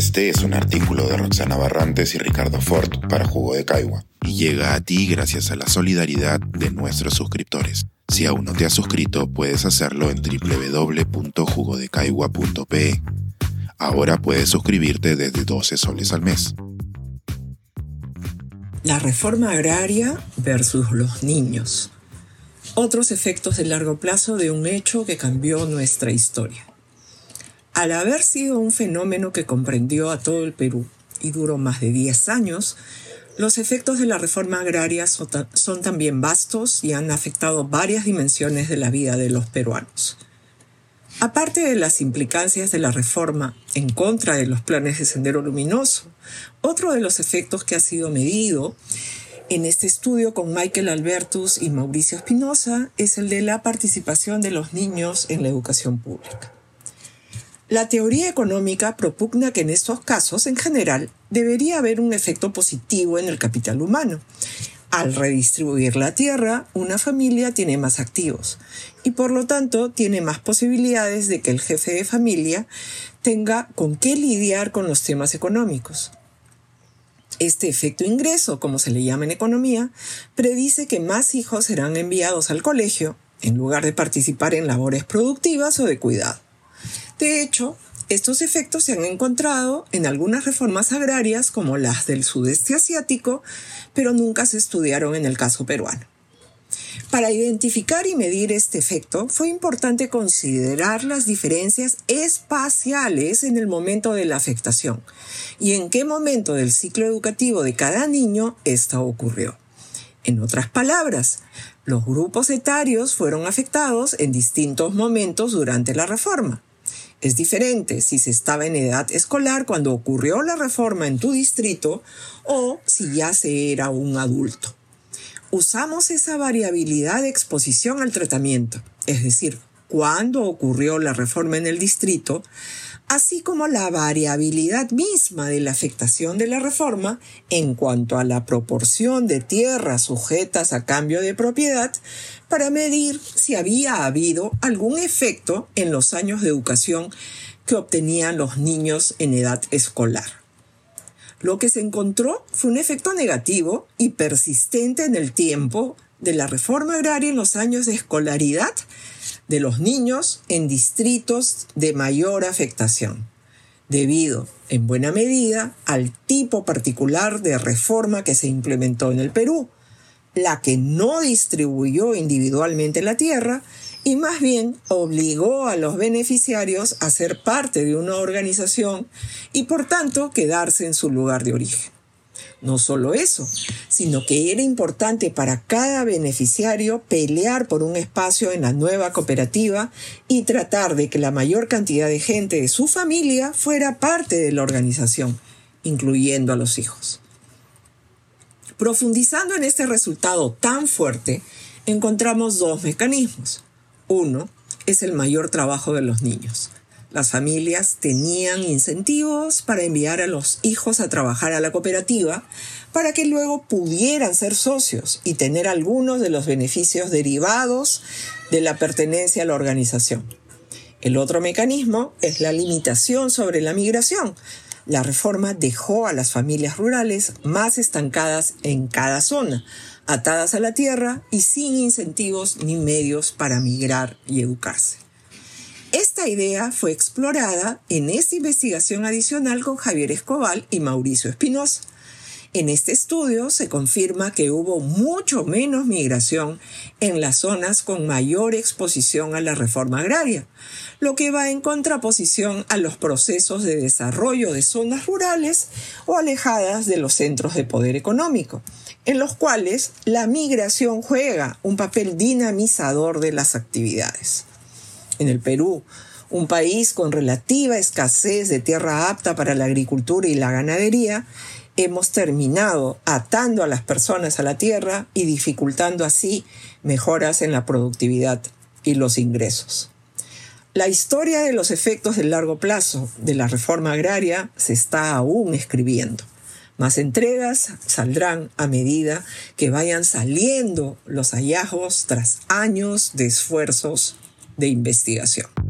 Este es un artículo de Roxana Barrantes y Ricardo Ford para Jugo de Caigua y llega a ti gracias a la solidaridad de nuestros suscriptores. Si aún no te has suscrito, puedes hacerlo en www.jugodecaigua.pe. Ahora puedes suscribirte desde 12 soles al mes. La reforma agraria versus los niños. Otros efectos de largo plazo de un hecho que cambió nuestra historia. Al haber sido un fenómeno que comprendió a todo el Perú y duró más de 10 años, los efectos de la reforma agraria son, también vastos y han afectado varias dimensiones de la vida de los peruanos. Aparte de las implicancias de la reforma en contra de los planes de Sendero Luminoso, otro de los efectos que ha sido medido en este estudio con Michael Albertus y Mauricio Espinosa es el de la participación de los niños en la educación pública. La teoría económica propugna que en estos casos, en general, debería haber un efecto positivo en el capital humano. Al redistribuir la tierra, una familia tiene más activos y por lo tanto tiene más posibilidades de que el jefe de familia tenga con qué lidiar con los temas económicos. Este efecto ingreso, como se le llama en economía, predice que más hijos serán enviados al colegio en lugar de participar en labores productivas o de cuidado. De hecho, estos efectos se han encontrado en algunas reformas agrarias como las del sudeste asiático, pero nunca se estudiaron en el caso peruano. Para identificar y medir este efecto fue importante considerar las diferencias espaciales en el momento de la afectación y en qué momento del ciclo educativo de cada niño esta ocurrió. En otras palabras, los grupos etarios fueron afectados en distintos momentos durante la reforma. Es diferente si se estaba en edad escolar cuando ocurrió la reforma en tu distrito o si ya se era un adulto. Usamos esa variabilidad de exposición al tratamiento, es decir, cuándo ocurrió la reforma en el distrito, así como la variabilidad misma de la afectación de la reforma en cuanto a la proporción de tierras sujetas a cambio de propiedad para medir si había habido algún efecto en los años de educación que obtenían los niños en edad escolar. Lo que se encontró fue un efecto negativo y persistente en el tiempo de la reforma agraria en los años de escolaridad de los niños en distritos de mayor afectación, debido, en buena medida, al tipo particular de reforma que se implementó en el Perú, la que no distribuyó individualmente la tierra y más bien obligó a los beneficiarios a ser parte de una organización y por tanto quedarse en su lugar de origen. No solo eso, sino que era importante para cada beneficiario pelear por un espacio en la nueva cooperativa y tratar de que la mayor cantidad de gente de su familia fuera parte de la organización, incluyendo a los hijos. Profundizando en este resultado tan fuerte, encontramos dos mecanismos. Uno es el mayor trabajo de los niños. Las familias tenían incentivos para enviar a los hijos a trabajar a la cooperativa para que luego pudieran ser socios y tener algunos de los beneficios derivados de la pertenencia a la organización. El otro mecanismo es la limitación sobre la migración. La reforma dejó a las familias rurales más estancadas en cada zona, atadas a la tierra y sin incentivos ni medios para migrar y educarse. Esta idea fue explorada en esta investigación adicional con Javier Escobal y Mauricio Espinosa. En este estudio se confirma que hubo mucho menos migración en las zonas con mayor exposición a la reforma agraria, lo que va en contraposición a los procesos de desarrollo de zonas rurales o alejadas de los centros de poder económico, en los cuales la migración juega un papel dinamizador de las actividades en el Perú, un país con relativa escasez de tierra apta para la agricultura y la ganadería, hemos terminado atando a las personas a la tierra y dificultando así mejoras en la productividad y los ingresos. La historia de los efectos del largo plazo de la reforma agraria se está aún escribiendo. Más entregas saldrán a medida que vayan saliendo los hallazgos tras años de esfuerzos de investigación.